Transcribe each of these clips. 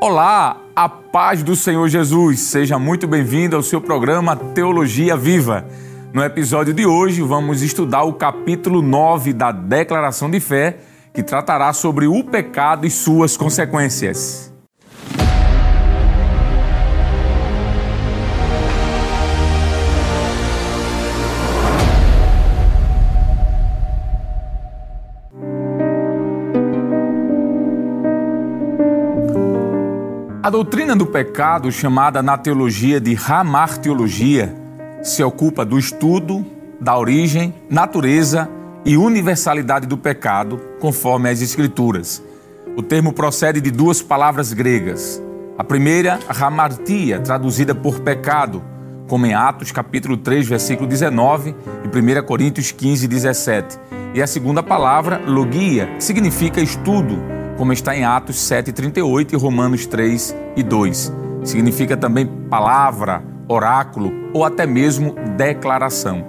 Olá, a paz do Senhor Jesus. Seja muito bem-vindo ao seu programa Teologia Viva. No episódio de hoje, vamos estudar o capítulo 9 da Declaração de Fé, que tratará sobre o pecado e suas consequências. A doutrina do pecado, chamada na teologia de ramartiologia, se ocupa do estudo da origem, natureza e universalidade do pecado, conforme as Escrituras. O termo procede de duas palavras gregas. A primeira, ramartia, traduzida por pecado, como em Atos capítulo 3, versículo 19 e 1 Coríntios 15, 17. E a segunda palavra, logia, que significa estudo, como está em Atos 7,38 e Romanos 3 e 2. Significa também palavra, oráculo ou até mesmo declaração.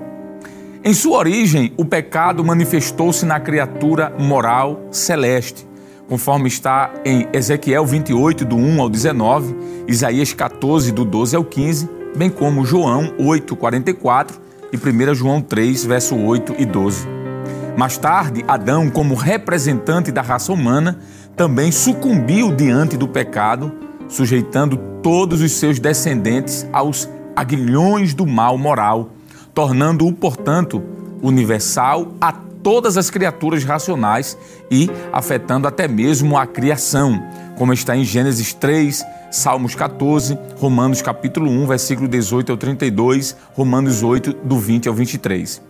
Em sua origem, o pecado manifestou-se na criatura moral celeste, conforme está em Ezequiel 28, do 1 ao 19, Isaías 14, do 12 ao 15, bem como João 8, 44 e 1 João 3, verso 8 e 12. Mais tarde, Adão, como representante da raça humana, também sucumbiu diante do pecado, sujeitando todos os seus descendentes aos aguilhões do mal moral, tornando-o, portanto, universal a todas as criaturas racionais e afetando até mesmo a criação, como está em Gênesis 3, Salmos 14, Romanos capítulo 1, versículo 18 ao 32, Romanos 8, do 20 ao 23.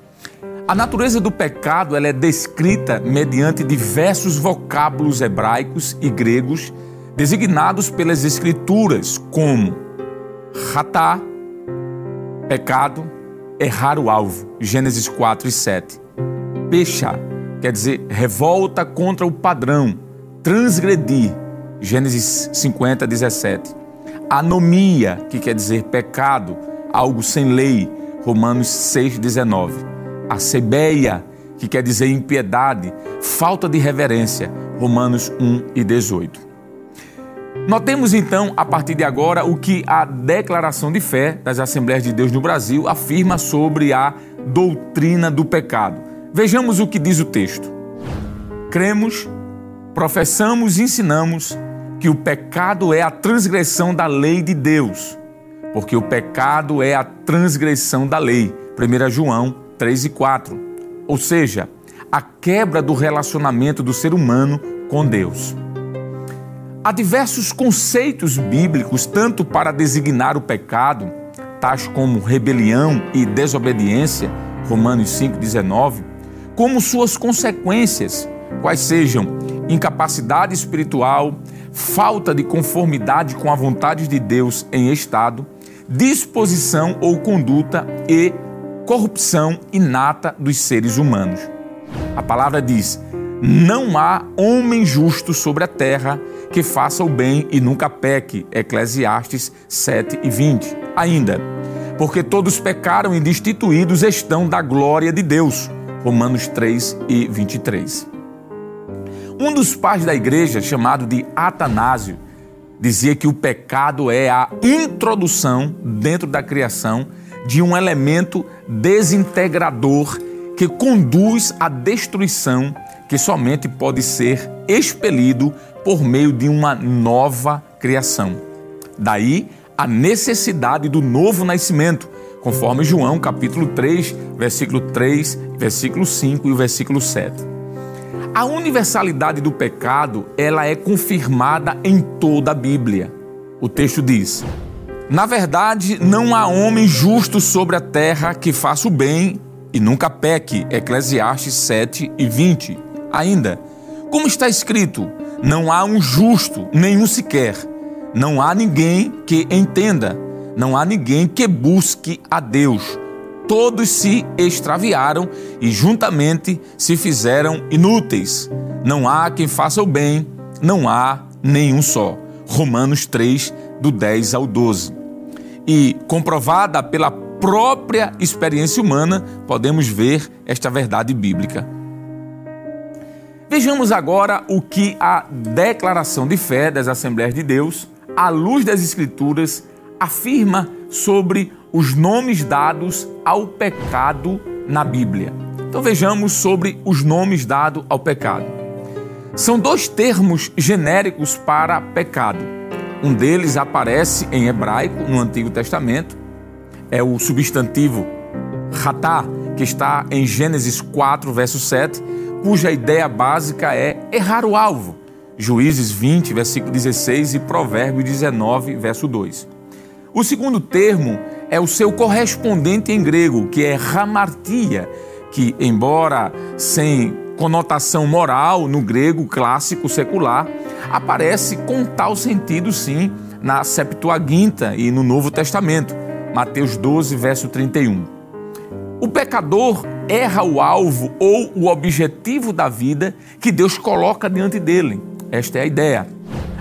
A natureza do pecado ela é descrita mediante diversos vocábulos hebraicos e gregos designados pelas escrituras como ratá, pecado, errar o alvo, Gênesis 4 e 7. Pecha, quer dizer revolta contra o padrão, transgredir, Gênesis 50, 17. Anomia, que quer dizer pecado, algo sem lei, Romanos 6, 19 a sebeia, que quer dizer impiedade, falta de reverência, Romanos 1 e 18. Notemos então, a partir de agora, o que a declaração de fé das Assembleias de Deus no Brasil afirma sobre a doutrina do pecado. Vejamos o que diz o texto. Cremos, professamos e ensinamos que o pecado é a transgressão da lei de Deus, porque o pecado é a transgressão da lei. 1 João 3 e 4, ou seja, a quebra do relacionamento do ser humano com Deus. Há diversos conceitos bíblicos, tanto para designar o pecado, tais como rebelião e desobediência, Romanos 5,19, como suas consequências, quais sejam incapacidade espiritual, falta de conformidade com a vontade de Deus em estado, disposição ou conduta e corrupção inata dos seres humanos. A palavra diz: Não há homem justo sobre a terra que faça o bem e nunca peque. Eclesiastes 7 e 20. Ainda, porque todos pecaram e destituídos estão da glória de Deus. Romanos 3 e 23. Um dos pais da igreja, chamado de Atanásio, dizia que o pecado é a introdução dentro da criação de um elemento desintegrador que conduz à destruição que somente pode ser expelido por meio de uma nova criação. Daí a necessidade do novo nascimento, conforme João capítulo 3, versículo 3, versículo 5 e o versículo 7. A universalidade do pecado, ela é confirmada em toda a Bíblia. O texto diz: na verdade, não há homem justo sobre a terra que faça o bem e nunca peque. Eclesiastes 7 e 20. Ainda, como está escrito, não há um justo, nenhum sequer. Não há ninguém que entenda. Não há ninguém que busque a Deus. Todos se extraviaram e juntamente se fizeram inúteis. Não há quem faça o bem, não há nenhum só. Romanos 3, do 10 ao 12 e comprovada pela própria experiência humana, podemos ver esta verdade bíblica. Vejamos agora o que a declaração de fé das Assembleias de Deus, à luz das Escrituras, afirma sobre os nomes dados ao pecado na Bíblia. Então vejamos sobre os nomes dados ao pecado. São dois termos genéricos para pecado. Um deles aparece em hebraico no Antigo Testamento, é o substantivo ratá, que está em Gênesis 4, verso 7, cuja ideia básica é errar o alvo. Juízes 20, versículo 16 e Provérbio 19, verso 2. O segundo termo é o seu correspondente em grego, que é hamartia, que, embora sem conotação moral no grego clássico secular, aparece com tal sentido sim na Septuaginta e no Novo Testamento, Mateus 12, verso 31. O pecador erra o alvo ou o objetivo da vida que Deus coloca diante dele. Esta é a ideia.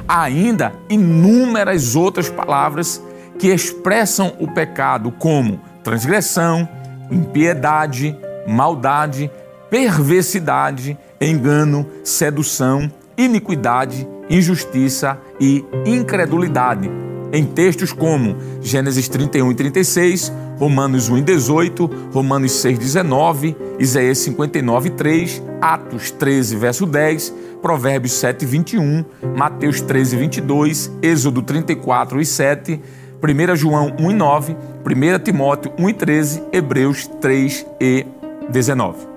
Há ainda inúmeras outras palavras que expressam o pecado como transgressão, impiedade, maldade, perversidade, engano, sedução, iniquidade, injustiça e incredulidade. Em textos como Gênesis 31 e 36, Romanos 1 e 18, Romanos 6, 19, Isaías 59 e 3, Atos 13, verso 10, Provérbios 7, 21, Mateus 13, 22, Êxodo 34 e 7, 1 João 1 e 9, 1 Timóteo 1 e 13, Hebreus 3 e 19.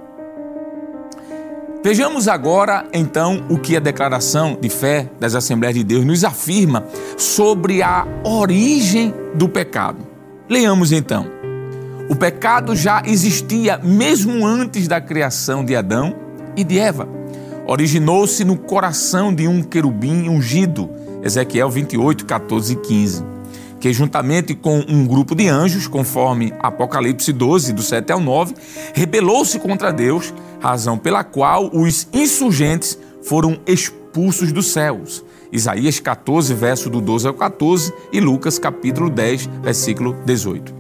Vejamos agora, então, o que a declaração de fé das Assembleias de Deus nos afirma sobre a origem do pecado. Leamos então. O pecado já existia mesmo antes da criação de Adão e de Eva. Originou-se no coração de um querubim ungido, Ezequiel 28, 14 e 15 que juntamente com um grupo de anjos, conforme Apocalipse 12, do 7 ao 9, rebelou-se contra Deus, razão pela qual os insurgentes foram expulsos dos céus. Isaías 14, verso do 12 ao 14 e Lucas capítulo 10, versículo 18.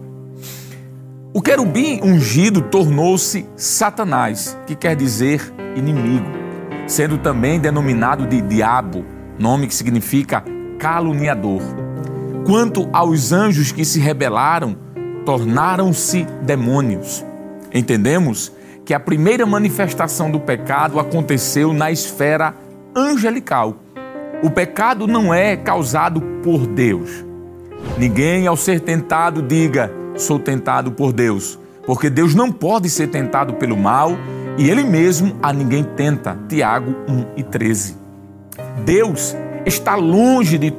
O querubim ungido tornou-se Satanás, que quer dizer inimigo, sendo também denominado de diabo, nome que significa caluniador. Quanto aos anjos que se rebelaram, tornaram-se demônios. Entendemos que a primeira manifestação do pecado aconteceu na esfera angelical. O pecado não é causado por Deus. Ninguém, ao ser tentado, diga: sou tentado por Deus, porque Deus não pode ser tentado pelo mal e Ele mesmo a ninguém tenta. Tiago 1 e 13. Deus está longe de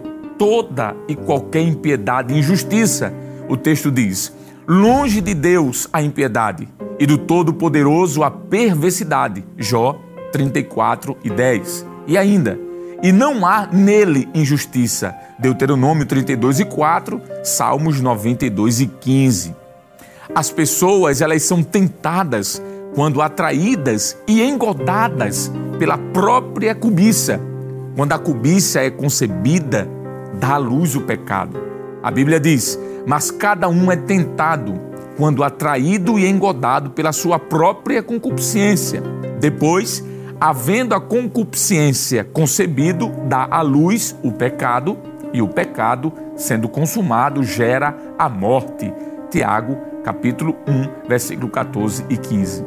toda e qualquer impiedade e injustiça. O texto diz: longe de Deus a impiedade e do Todo-Poderoso a perversidade. Jó 34 e 10. E ainda, e não há nele injustiça. Deuteronômio 32 e 4, Salmos 92 e 15. As pessoas, elas são tentadas quando atraídas e engodadas pela própria cobiça. Quando a cobiça é concebida dá à luz o pecado. A Bíblia diz: Mas cada um é tentado quando atraído e engodado pela sua própria concupiscência. Depois, havendo a concupiscência concebido, dá à luz o pecado, e o pecado, sendo consumado, gera a morte. Tiago, capítulo 1, versículo 14 e 15.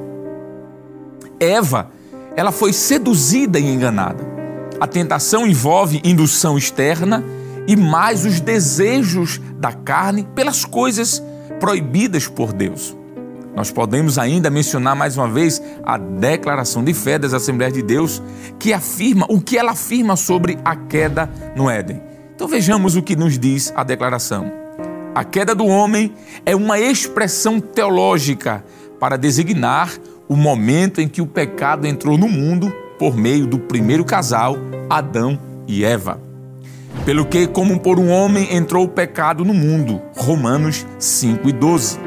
Eva, ela foi seduzida e enganada. A tentação envolve indução externa e mais os desejos da carne pelas coisas proibidas por Deus. Nós podemos ainda mencionar mais uma vez a declaração de fé das Assembleias de Deus, que afirma o que ela afirma sobre a queda no Éden. Então vejamos o que nos diz a declaração. A queda do homem é uma expressão teológica para designar o momento em que o pecado entrou no mundo por meio do primeiro casal, Adão e Eva. Pelo que, como por um homem entrou o pecado no mundo. Romanos 5 e 12.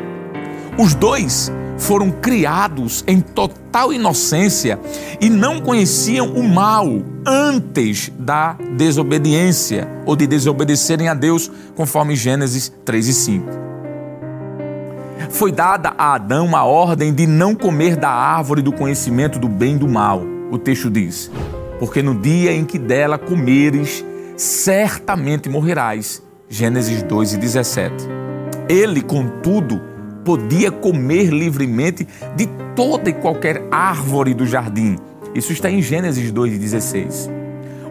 Os dois foram criados em total inocência e não conheciam o mal antes da desobediência ou de desobedecerem a Deus, conforme Gênesis 3 e 5. Foi dada a Adão a ordem de não comer da árvore do conhecimento do bem e do mal. o texto diz: Porque no dia em que dela comeres, certamente morrerás. Gênesis 2 e 17. Ele, contudo, podia comer livremente de toda e qualquer árvore do jardim. Isso está em Gênesis 2 e 16.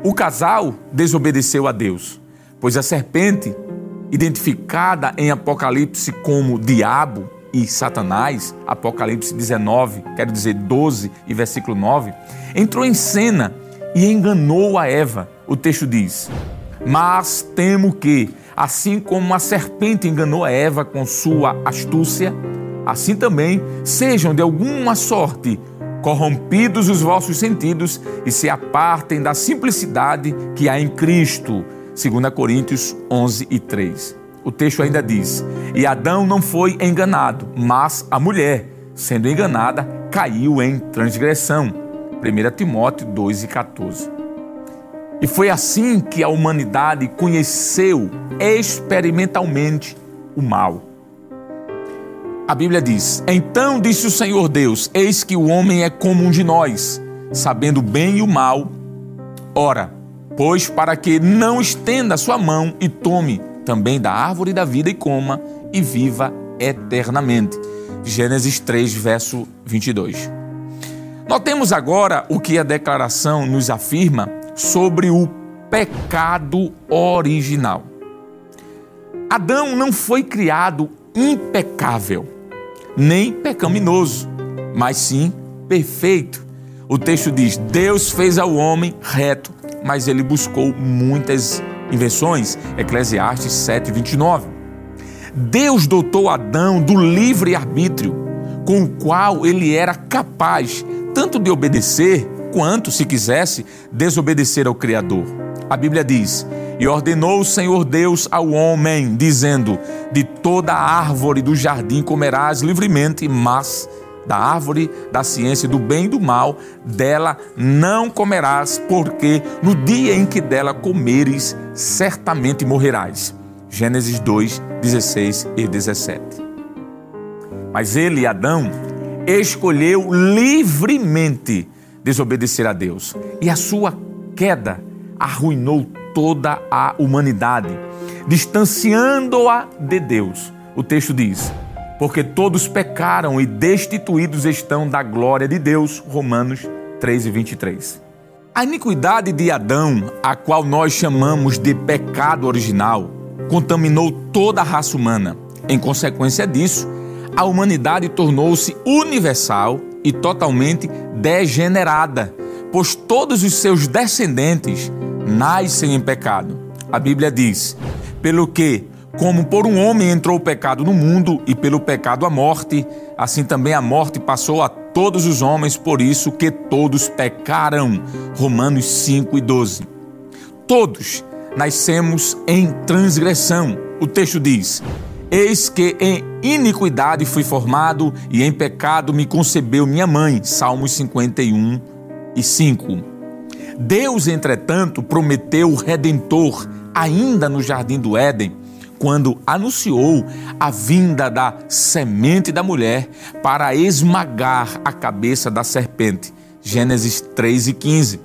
O casal desobedeceu a Deus, pois a serpente, identificada em Apocalipse como diabo e Satanás, Apocalipse 19, quero dizer 12 e versículo 9, entrou em cena e enganou a Eva. O texto diz: Mas temo que, assim como a serpente enganou a Eva com sua astúcia, assim também sejam de alguma sorte corrompidos os vossos sentidos e se apartem da simplicidade que há em Cristo. 2 Coríntios 11 e 3. O texto ainda diz: E Adão não foi enganado, mas a mulher, sendo enganada, caiu em transgressão. 1 Timóteo 2 e 14. E foi assim que a humanidade conheceu experimentalmente o mal. A Bíblia diz: Então disse o Senhor Deus: Eis que o homem é como um de nós, sabendo bem e o mal. Ora, pois para que não estenda a sua mão e tome também da árvore da vida e coma e viva eternamente. Gênesis 3, verso 22. Notemos agora o que a declaração nos afirma sobre o pecado original. Adão não foi criado impecável, nem pecaminoso, mas sim perfeito. O texto diz: Deus fez ao homem reto, mas ele buscou muitas invenções. Eclesiastes 7, 29. Deus dotou Adão do livre arbítrio, com o qual ele era capaz tanto de obedecer quanto, se quisesse, desobedecer ao Criador. A Bíblia diz: E ordenou o Senhor Deus ao homem, dizendo: De toda árvore do jardim comerás livremente, mas da árvore da ciência do bem e do mal, dela não comerás, porque no dia em que dela comeres, certamente morrerás. Gênesis 2, 16 e 17. Mas ele, Adão, escolheu livremente desobedecer a Deus. E a sua queda arruinou toda a humanidade, distanciando-a de Deus. O texto diz: Porque todos pecaram e destituídos estão da glória de Deus. Romanos 3 e 23. A iniquidade de Adão, a qual nós chamamos de pecado original, contaminou toda a raça humana. Em consequência disso, a humanidade tornou-se universal e totalmente degenerada, pois todos os seus descendentes nascem em pecado. A Bíblia diz: pelo que, como por um homem entrou o pecado no mundo e pelo pecado a morte, assim também a morte passou a todos os homens, por isso que todos pecaram. Romanos 5 e 12. Todos nascemos em transgressão. O texto diz: Eis que em iniquidade fui formado e em pecado me concebeu minha mãe. Salmos 51 e 5. Deus, entretanto, prometeu o redentor ainda no jardim do Éden, quando anunciou a vinda da semente da mulher para esmagar a cabeça da serpente. Gênesis 3 e 15.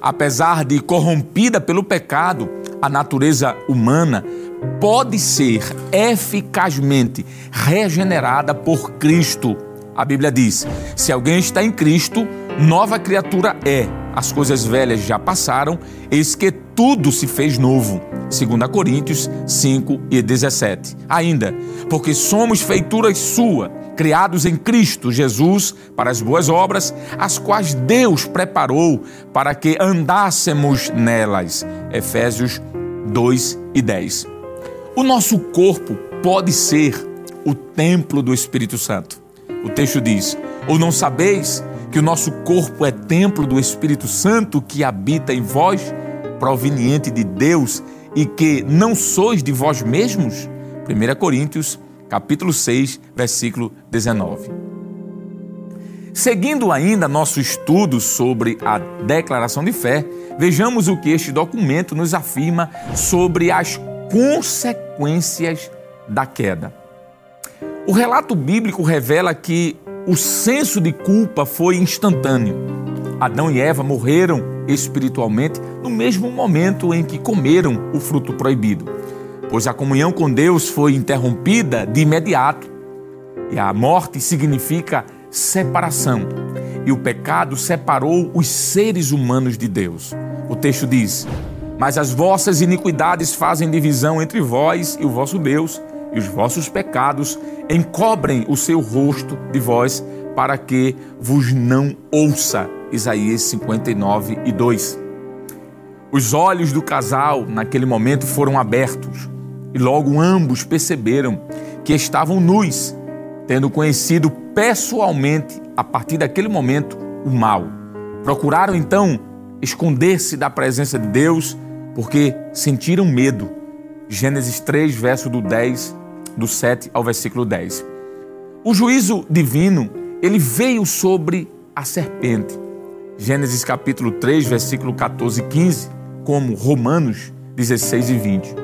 Apesar de corrompida pelo pecado, a natureza humana pode ser eficazmente regenerada por Cristo. A Bíblia diz: se alguém está em Cristo, nova criatura é. As coisas velhas já passaram, eis que tudo se fez novo. 2 Coríntios 5 e 17. Ainda, porque somos feituras sua, criados em Cristo Jesus para as boas obras, as quais Deus preparou para que andássemos nelas. Efésios 2 e 10. O nosso corpo pode ser o templo do Espírito Santo. O texto diz: Ou não sabeis que o nosso corpo é templo do Espírito Santo que habita em vós, proveniente de Deus, e que não sois de vós mesmos? 1 Coríntios, capítulo 6, versículo 19. Seguindo ainda nosso estudo sobre a declaração de fé, vejamos o que este documento nos afirma sobre as consequências da queda. O relato bíblico revela que o senso de culpa foi instantâneo. Adão e Eva morreram espiritualmente no mesmo momento em que comeram o fruto proibido, pois a comunhão com Deus foi interrompida de imediato. E a morte significa separação. E o pecado separou os seres humanos de Deus. O texto diz: Mas as vossas iniquidades fazem divisão entre vós e o vosso Deus, e os vossos pecados encobrem o seu rosto de vós, para que vos não ouça. Isaías 59 e 2. Os olhos do casal naquele momento foram abertos e logo ambos perceberam que estavam nus, tendo conhecido pessoalmente, a partir daquele momento, o mal. Procuraram então esconder-se da presença de Deus porque sentiram medo. Gênesis 3, verso do 10, do 7 ao versículo 10. O juízo divino, ele veio sobre a serpente. Gênesis capítulo 3, versículo 14 e 15, como Romanos 16 e 20.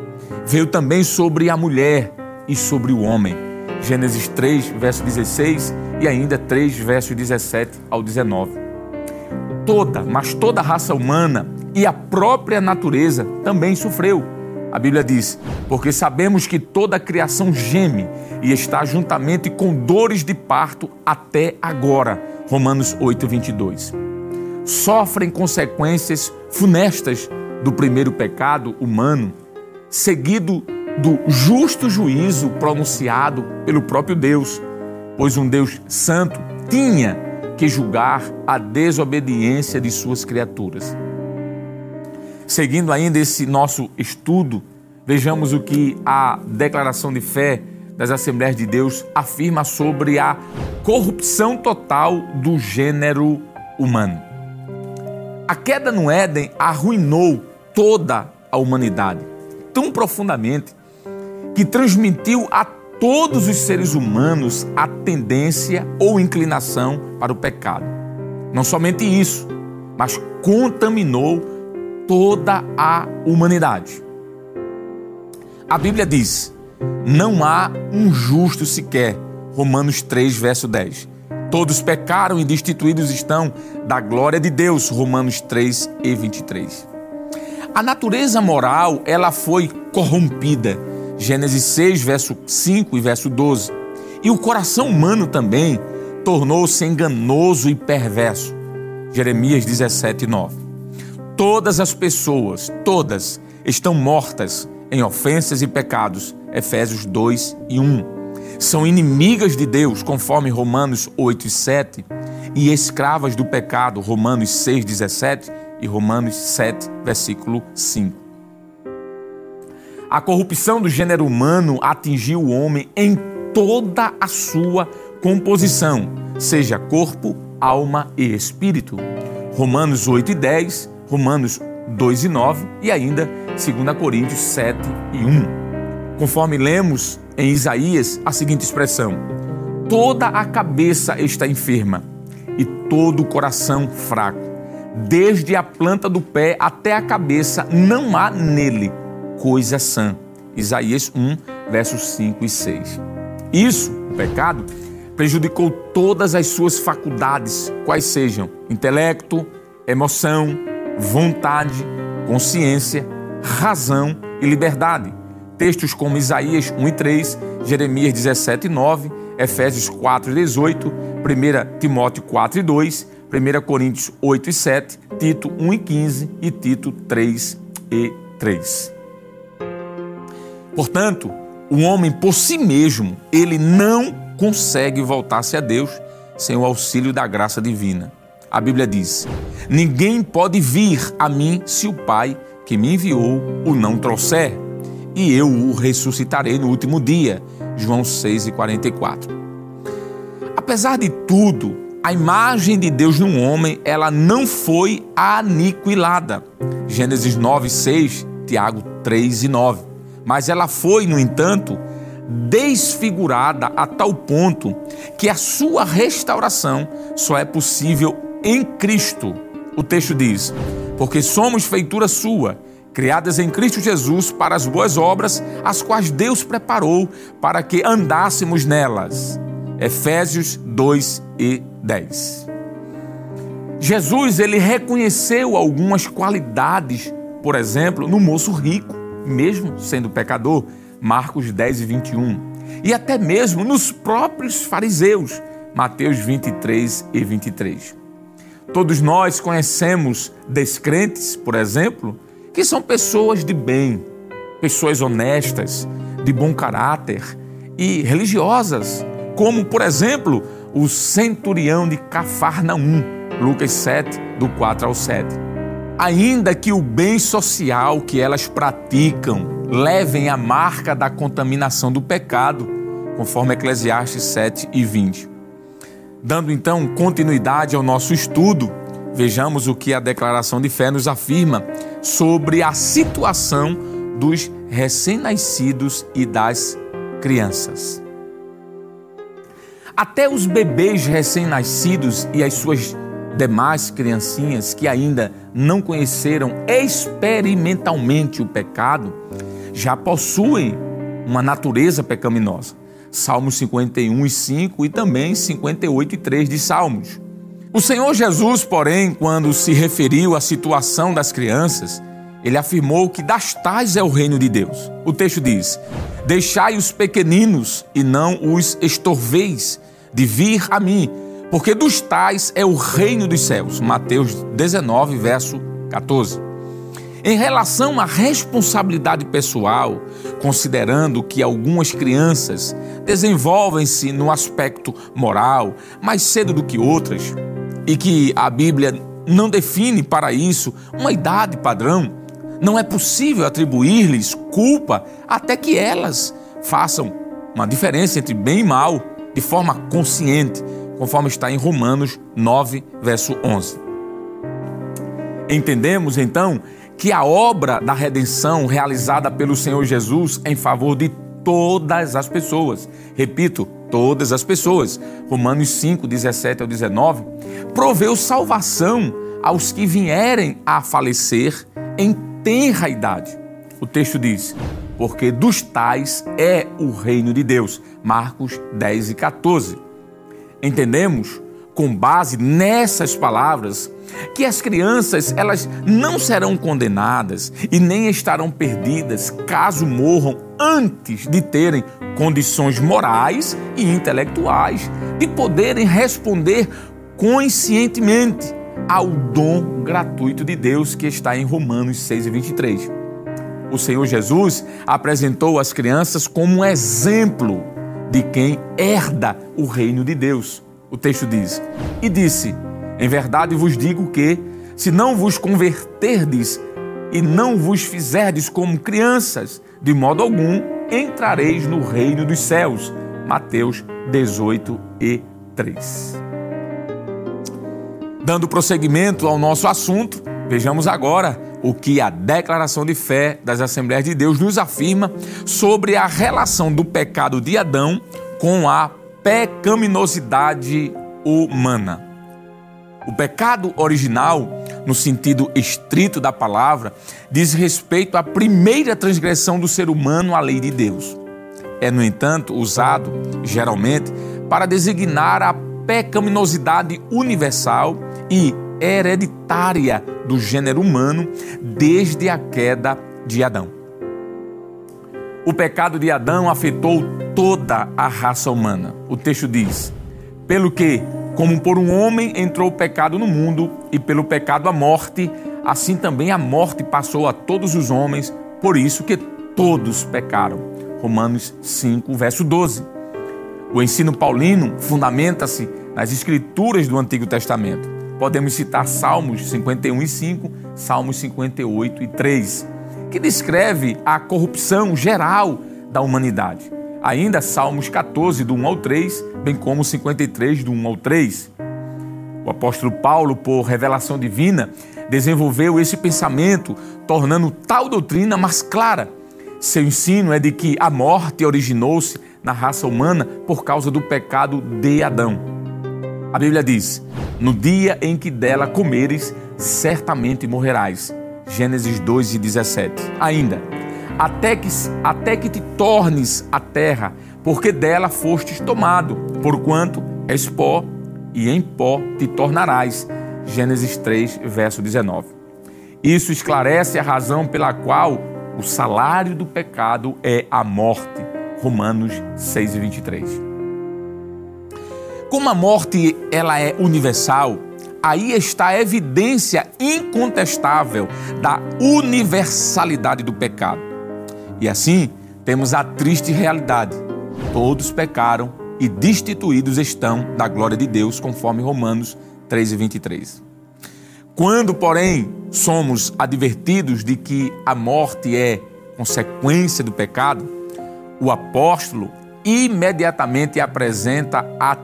Veio também sobre a mulher e sobre o homem. Gênesis 3, verso 16 e ainda 3, verso 17 ao 19. Toda, mas toda a raça humana e a própria natureza também sofreu. A Bíblia diz: Porque sabemos que toda a criação geme e está juntamente com dores de parto até agora. Romanos 8, 22 sofrem consequências funestas do primeiro pecado humano, seguido do justo juízo pronunciado pelo próprio Deus, pois um Deus santo tinha que julgar a desobediência de suas criaturas. Seguindo ainda esse nosso estudo, vejamos o que a declaração de fé das Assembleias de Deus afirma sobre a corrupção total do gênero humano. A queda no Éden arruinou toda a humanidade tão profundamente que transmitiu a todos os seres humanos a tendência ou inclinação para o pecado. Não somente isso, mas contaminou toda a humanidade. A Bíblia diz: não há um justo sequer. Romanos 3, verso 10. Todos pecaram e destituídos estão da glória de Deus. Romanos 3 e 23. A natureza moral, ela foi corrompida. Gênesis 6, verso 5 e verso 12. E o coração humano também tornou-se enganoso e perverso. Jeremias 17, 9. Todas as pessoas, todas, estão mortas em ofensas e pecados. Efésios 2 e 1 são inimigas de Deus, conforme Romanos 8 e 7, e escravas do pecado, Romanos 6, 17 e Romanos 7, versículo 5. A corrupção do gênero humano atingiu o homem em toda a sua composição, seja corpo, alma e espírito. Romanos 8 e 10, Romanos 2 e 9 e ainda 2 Coríntios 7 e 1 conforme lemos em Isaías a seguinte expressão: Toda a cabeça está enferma e todo o coração fraco. Desde a planta do pé até a cabeça não há nele coisa sã. Isaías 1, versos 5 e 6. Isso, o pecado, prejudicou todas as suas faculdades, quais sejam intelecto, emoção, vontade, consciência, razão e liberdade. Textos como Isaías 1 e 3, Jeremias 17 e 9, Efésios 4 e 18, 1 Timóteo 4 e 2, 1 Coríntios 8 e 7, Tito 1 e 15 e Tito 3 e 3. Portanto, o homem por si mesmo, ele não consegue voltar-se a Deus sem o auxílio da graça divina. A Bíblia diz: Ninguém pode vir a mim se o Pai que me enviou o não trouxer e eu o ressuscitarei no último dia. João 6,44. Apesar de tudo, a imagem de Deus no homem, ela não foi aniquilada. Gênesis 9, 6, Tiago 3 e 9. Mas ela foi, no entanto, desfigurada a tal ponto que a sua restauração só é possível em Cristo. O texto diz: Porque somos feitura sua criadas em Cristo Jesus para as boas obras, as quais Deus preparou para que andássemos nelas. Efésios 2 e 10. Jesus ele reconheceu algumas qualidades, por exemplo, no moço rico, mesmo sendo pecador, Marcos 10 e 21, e até mesmo nos próprios fariseus, Mateus 23 e 23. Todos nós conhecemos descrentes, por exemplo, que são pessoas de bem, pessoas honestas, de bom caráter e religiosas, como, por exemplo, o centurião de Cafarnaum, Lucas 7, do 4 ao 7. Ainda que o bem social que elas praticam levem a marca da contaminação do pecado, conforme Eclesiastes 7 e 20. Dando então continuidade ao nosso estudo, vejamos o que a declaração de fé nos afirma sobre a situação dos recém-nascidos e das crianças. Até os bebês recém-nascidos e as suas demais criancinhas que ainda não conheceram experimentalmente o pecado já possuem uma natureza pecaminosa. Salmos 51 e 5 e também 58 e 3 de Salmos. O Senhor Jesus, porém, quando se referiu à situação das crianças, ele afirmou que das tais é o reino de Deus. O texto diz: Deixai os pequeninos e não os estorveis de vir a mim, porque dos tais é o reino dos céus. Mateus 19, verso 14. Em relação à responsabilidade pessoal, considerando que algumas crianças desenvolvem-se no aspecto moral mais cedo do que outras, e que a Bíblia não define para isso uma idade padrão, não é possível atribuir-lhes culpa até que elas façam uma diferença entre bem e mal de forma consciente, conforme está em Romanos 9, verso 11. Entendemos então que a obra da redenção realizada pelo Senhor Jesus em favor de todas as pessoas, repito, todas as pessoas, Romanos 5, 17 ao 19, proveu salvação aos que vierem a falecer em tenra idade. O texto diz: porque dos tais é o reino de Deus. Marcos 10 e 14. Entendemos, com base nessas palavras, que as crianças elas não serão condenadas e nem estarão perdidas caso morram antes de terem condições morais e intelectuais de poderem responder conscientemente ao dom gratuito de Deus que está em Romanos 6 e 23. O Senhor Jesus apresentou as crianças como um exemplo de quem herda o reino de Deus. O texto diz: E disse: Em verdade vos digo que, se não vos converterdes e não vos fizerdes como crianças, de modo algum entrareis no reino dos céus. Mateus 18 e 3. Dando prosseguimento ao nosso assunto, vejamos agora o que a declaração de fé das Assembleias de Deus nos afirma sobre a relação do pecado de Adão com a pecaminosidade humana. O pecado original, no sentido estrito da palavra, diz respeito à primeira transgressão do ser humano à lei de Deus. É, no entanto, usado, geralmente, para designar a pecaminosidade universal e hereditária do gênero humano desde a queda de Adão. O pecado de Adão afetou toda a raça humana. O texto diz: pelo que, como por um homem entrou o pecado no mundo, e pelo pecado a morte, assim também a morte passou a todos os homens, por isso que todos pecaram. Romanos 5, verso 12. O ensino paulino fundamenta-se nas escrituras do Antigo Testamento. Podemos citar Salmos 51 e 5, Salmos 58 e 3, que descreve a corrupção geral da humanidade. Ainda Salmos 14, do 1 ao 3, bem como 53, do 1 ao 3. O apóstolo Paulo, por revelação divina, desenvolveu esse pensamento, tornando tal doutrina mais clara. Seu ensino é de que a morte originou-se na raça humana por causa do pecado de Adão. A Bíblia diz: no dia em que dela comeres, certamente morrerás. Gênesis 2 e 17. Ainda, até que, até que te tornes a terra, porque dela fostes tomado, porquanto és pó, e em pó te tornarás. Gênesis 3, verso 19. Isso esclarece a razão pela qual o salário do pecado é a morte. Romanos 6 e 23. Como a morte ela é universal, aí está a evidência incontestável da universalidade do pecado. E assim, temos a triste realidade. Todos pecaram e destituídos estão da glória de Deus, conforme Romanos 3 e 23. Quando, porém, somos advertidos de que a morte é consequência do pecado, o apóstolo imediatamente apresenta a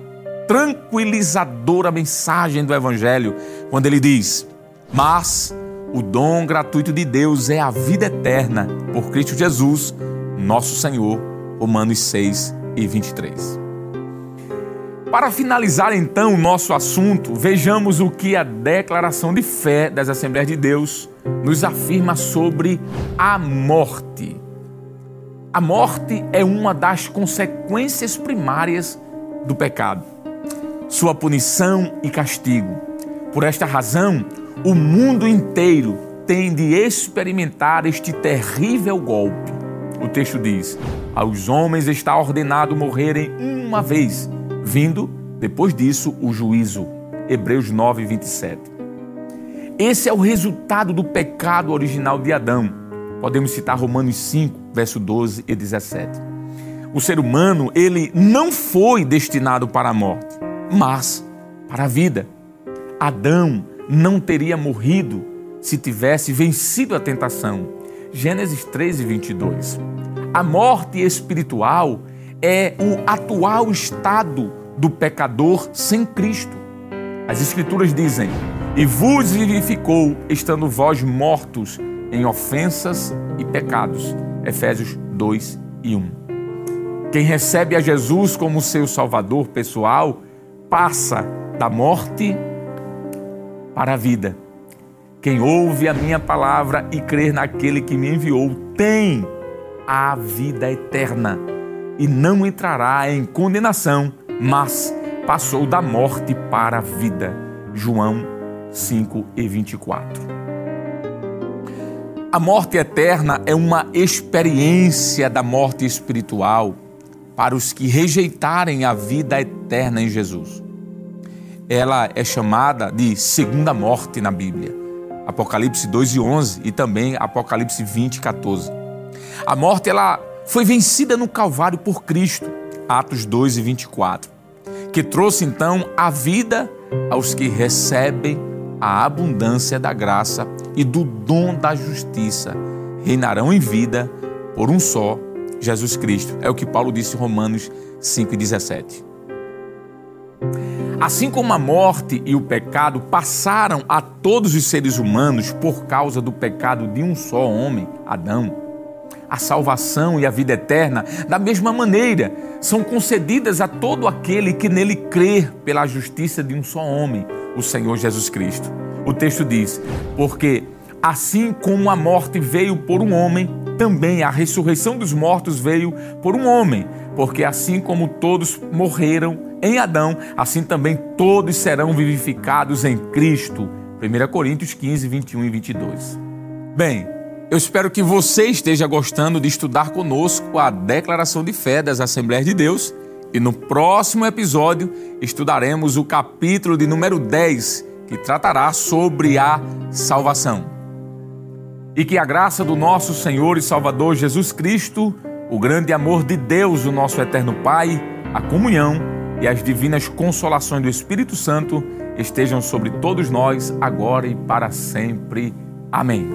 tranquilizadora mensagem do Evangelho, quando ele diz: Mas o dom gratuito de Deus é a vida eterna por Cristo Jesus, nosso Senhor. Romanos 6 e 23. Para finalizar então o nosso assunto, vejamos o que a declaração de fé das Assembleias de Deus nos afirma sobre a morte. A morte é uma das consequências primárias do pecado, sua punição e castigo. Por esta razão, o mundo inteiro tem de experimentar este terrível golpe. O texto diz: Aos homens está ordenado morrerem uma vez vindo depois disso o juízo. Hebreus 9, 27. Esse é o resultado do pecado original de Adão. Podemos citar Romanos 5, verso 12 e 17. O ser humano, ele não foi destinado para a morte, mas para a vida. Adão não teria morrido se tivesse vencido a tentação. Gênesis 13, 22. A morte espiritual é o atual estado do pecador sem Cristo. As Escrituras dizem: E vos vivificou, estando vós mortos em ofensas e pecados. Efésios 2 e 1. Quem recebe a Jesus como seu Salvador pessoal passa da morte para a vida. Quem ouve a minha palavra e crer naquele que me enviou tem a vida eterna e não entrará em condenação, mas passou da morte para a vida. João 5 e 24. A morte eterna é uma experiência da morte espiritual para os que rejeitarem a vida eterna em Jesus. Ela é chamada de segunda morte na Bíblia. Apocalipse 2 e 11 e também Apocalipse 20 e 14. A morte ela foi vencida no Calvário por Cristo, Atos 2 e 24, que trouxe então a vida aos que recebem a abundância da graça e do dom da justiça. Reinarão em vida por um só, Jesus Cristo. É o que Paulo disse em Romanos 5 e 17. Assim como a morte e o pecado passaram a todos os seres humanos por causa do pecado de um só homem, Adão, a salvação e a vida eterna, da mesma maneira, são concedidas a todo aquele que nele crer pela justiça de um só homem, o Senhor Jesus Cristo. O texto diz: Porque assim como a morte veio por um homem, também a ressurreição dos mortos veio por um homem, porque assim como todos morreram em Adão, assim também todos serão vivificados em Cristo. 1 Coríntios 15, 21 e 22. Bem, eu espero que você esteja gostando de estudar conosco a declaração de fé das Assembleias de Deus e no próximo episódio estudaremos o capítulo de número 10, que tratará sobre a salvação. E que a graça do nosso Senhor e Salvador Jesus Cristo, o grande amor de Deus, o nosso eterno Pai, a comunhão e as divinas consolações do Espírito Santo estejam sobre todos nós agora e para sempre. Amém.